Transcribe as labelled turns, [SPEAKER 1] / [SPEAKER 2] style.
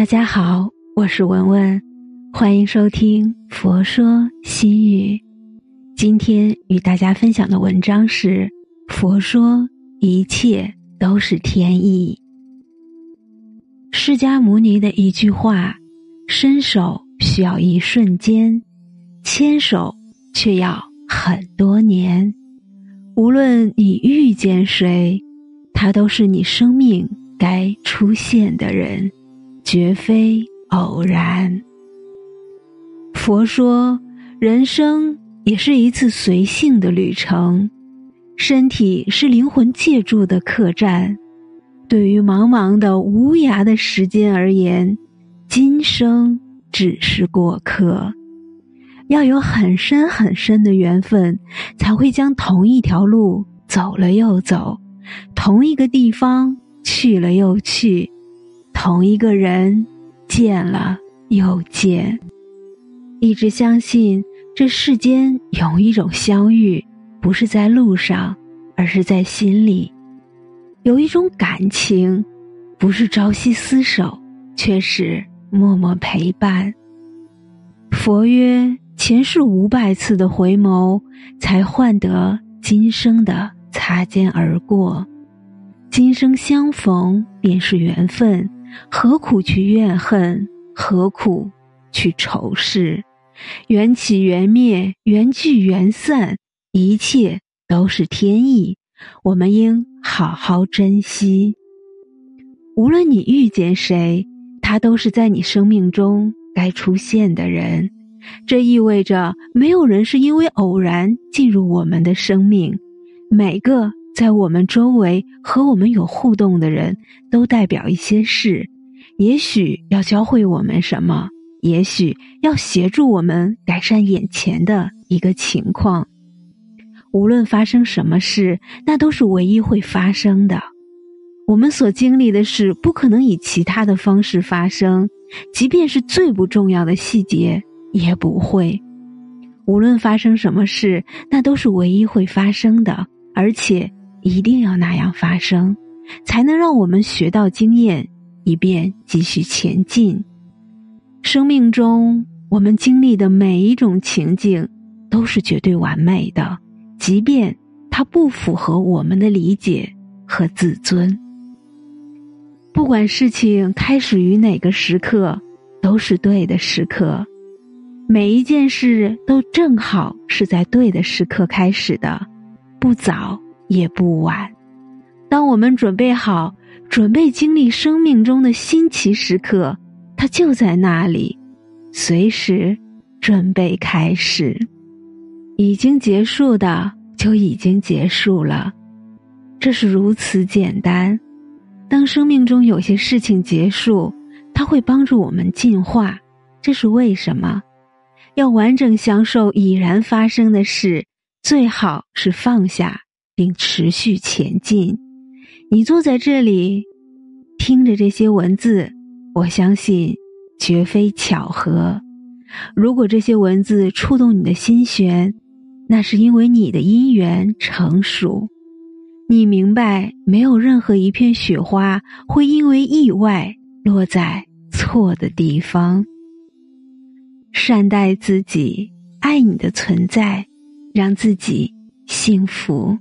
[SPEAKER 1] 大家好，我是文文，欢迎收听《佛说心语》。今天与大家分享的文章是：佛说一切都是天意。释迦牟尼的一句话：伸手需要一瞬间，牵手却要很多年。无论你遇见谁，他都是你生命该出现的人。绝非偶然。佛说，人生也是一次随性的旅程，身体是灵魂借住的客栈。对于茫茫的无涯的时间而言，今生只是过客。要有很深很深的缘分，才会将同一条路走了又走，同一个地方去了又去。同一个人见了又见，一直相信这世间有一种相遇，不是在路上，而是在心里；有一种感情，不是朝夕厮守，却是默默陪伴。佛曰：前世五百次的回眸，才换得今生的擦肩而过。今生相逢便是缘分。何苦去怨恨？何苦去仇视？缘起缘灭，缘聚缘散，一切都是天意。我们应好好珍惜。无论你遇见谁，他都是在你生命中该出现的人。这意味着，没有人是因为偶然进入我们的生命。每个。在我们周围和我们有互动的人，都代表一些事，也许要教会我们什么，也许要协助我们改善眼前的一个情况。无论发生什么事，那都是唯一会发生的。我们所经历的事，不可能以其他的方式发生，即便是最不重要的细节，也不会。无论发生什么事，那都是唯一会发生的，而且。一定要那样发生，才能让我们学到经验，以便继续前进。生命中我们经历的每一种情境，都是绝对完美的，即便它不符合我们的理解和自尊。不管事情开始于哪个时刻，都是对的时刻。每一件事都正好是在对的时刻开始的，不早。也不晚。当我们准备好，准备经历生命中的新奇时刻，它就在那里，随时准备开始。已经结束的就已经结束了，这是如此简单。当生命中有些事情结束，它会帮助我们进化。这是为什么？要完整享受已然发生的事，最好是放下。并持续前进。你坐在这里，听着这些文字，我相信绝非巧合。如果这些文字触动你的心弦，那是因为你的因缘成熟。你明白，没有任何一片雪花会因为意外落在错的地方。善待自己，爱你的存在，让自己幸福。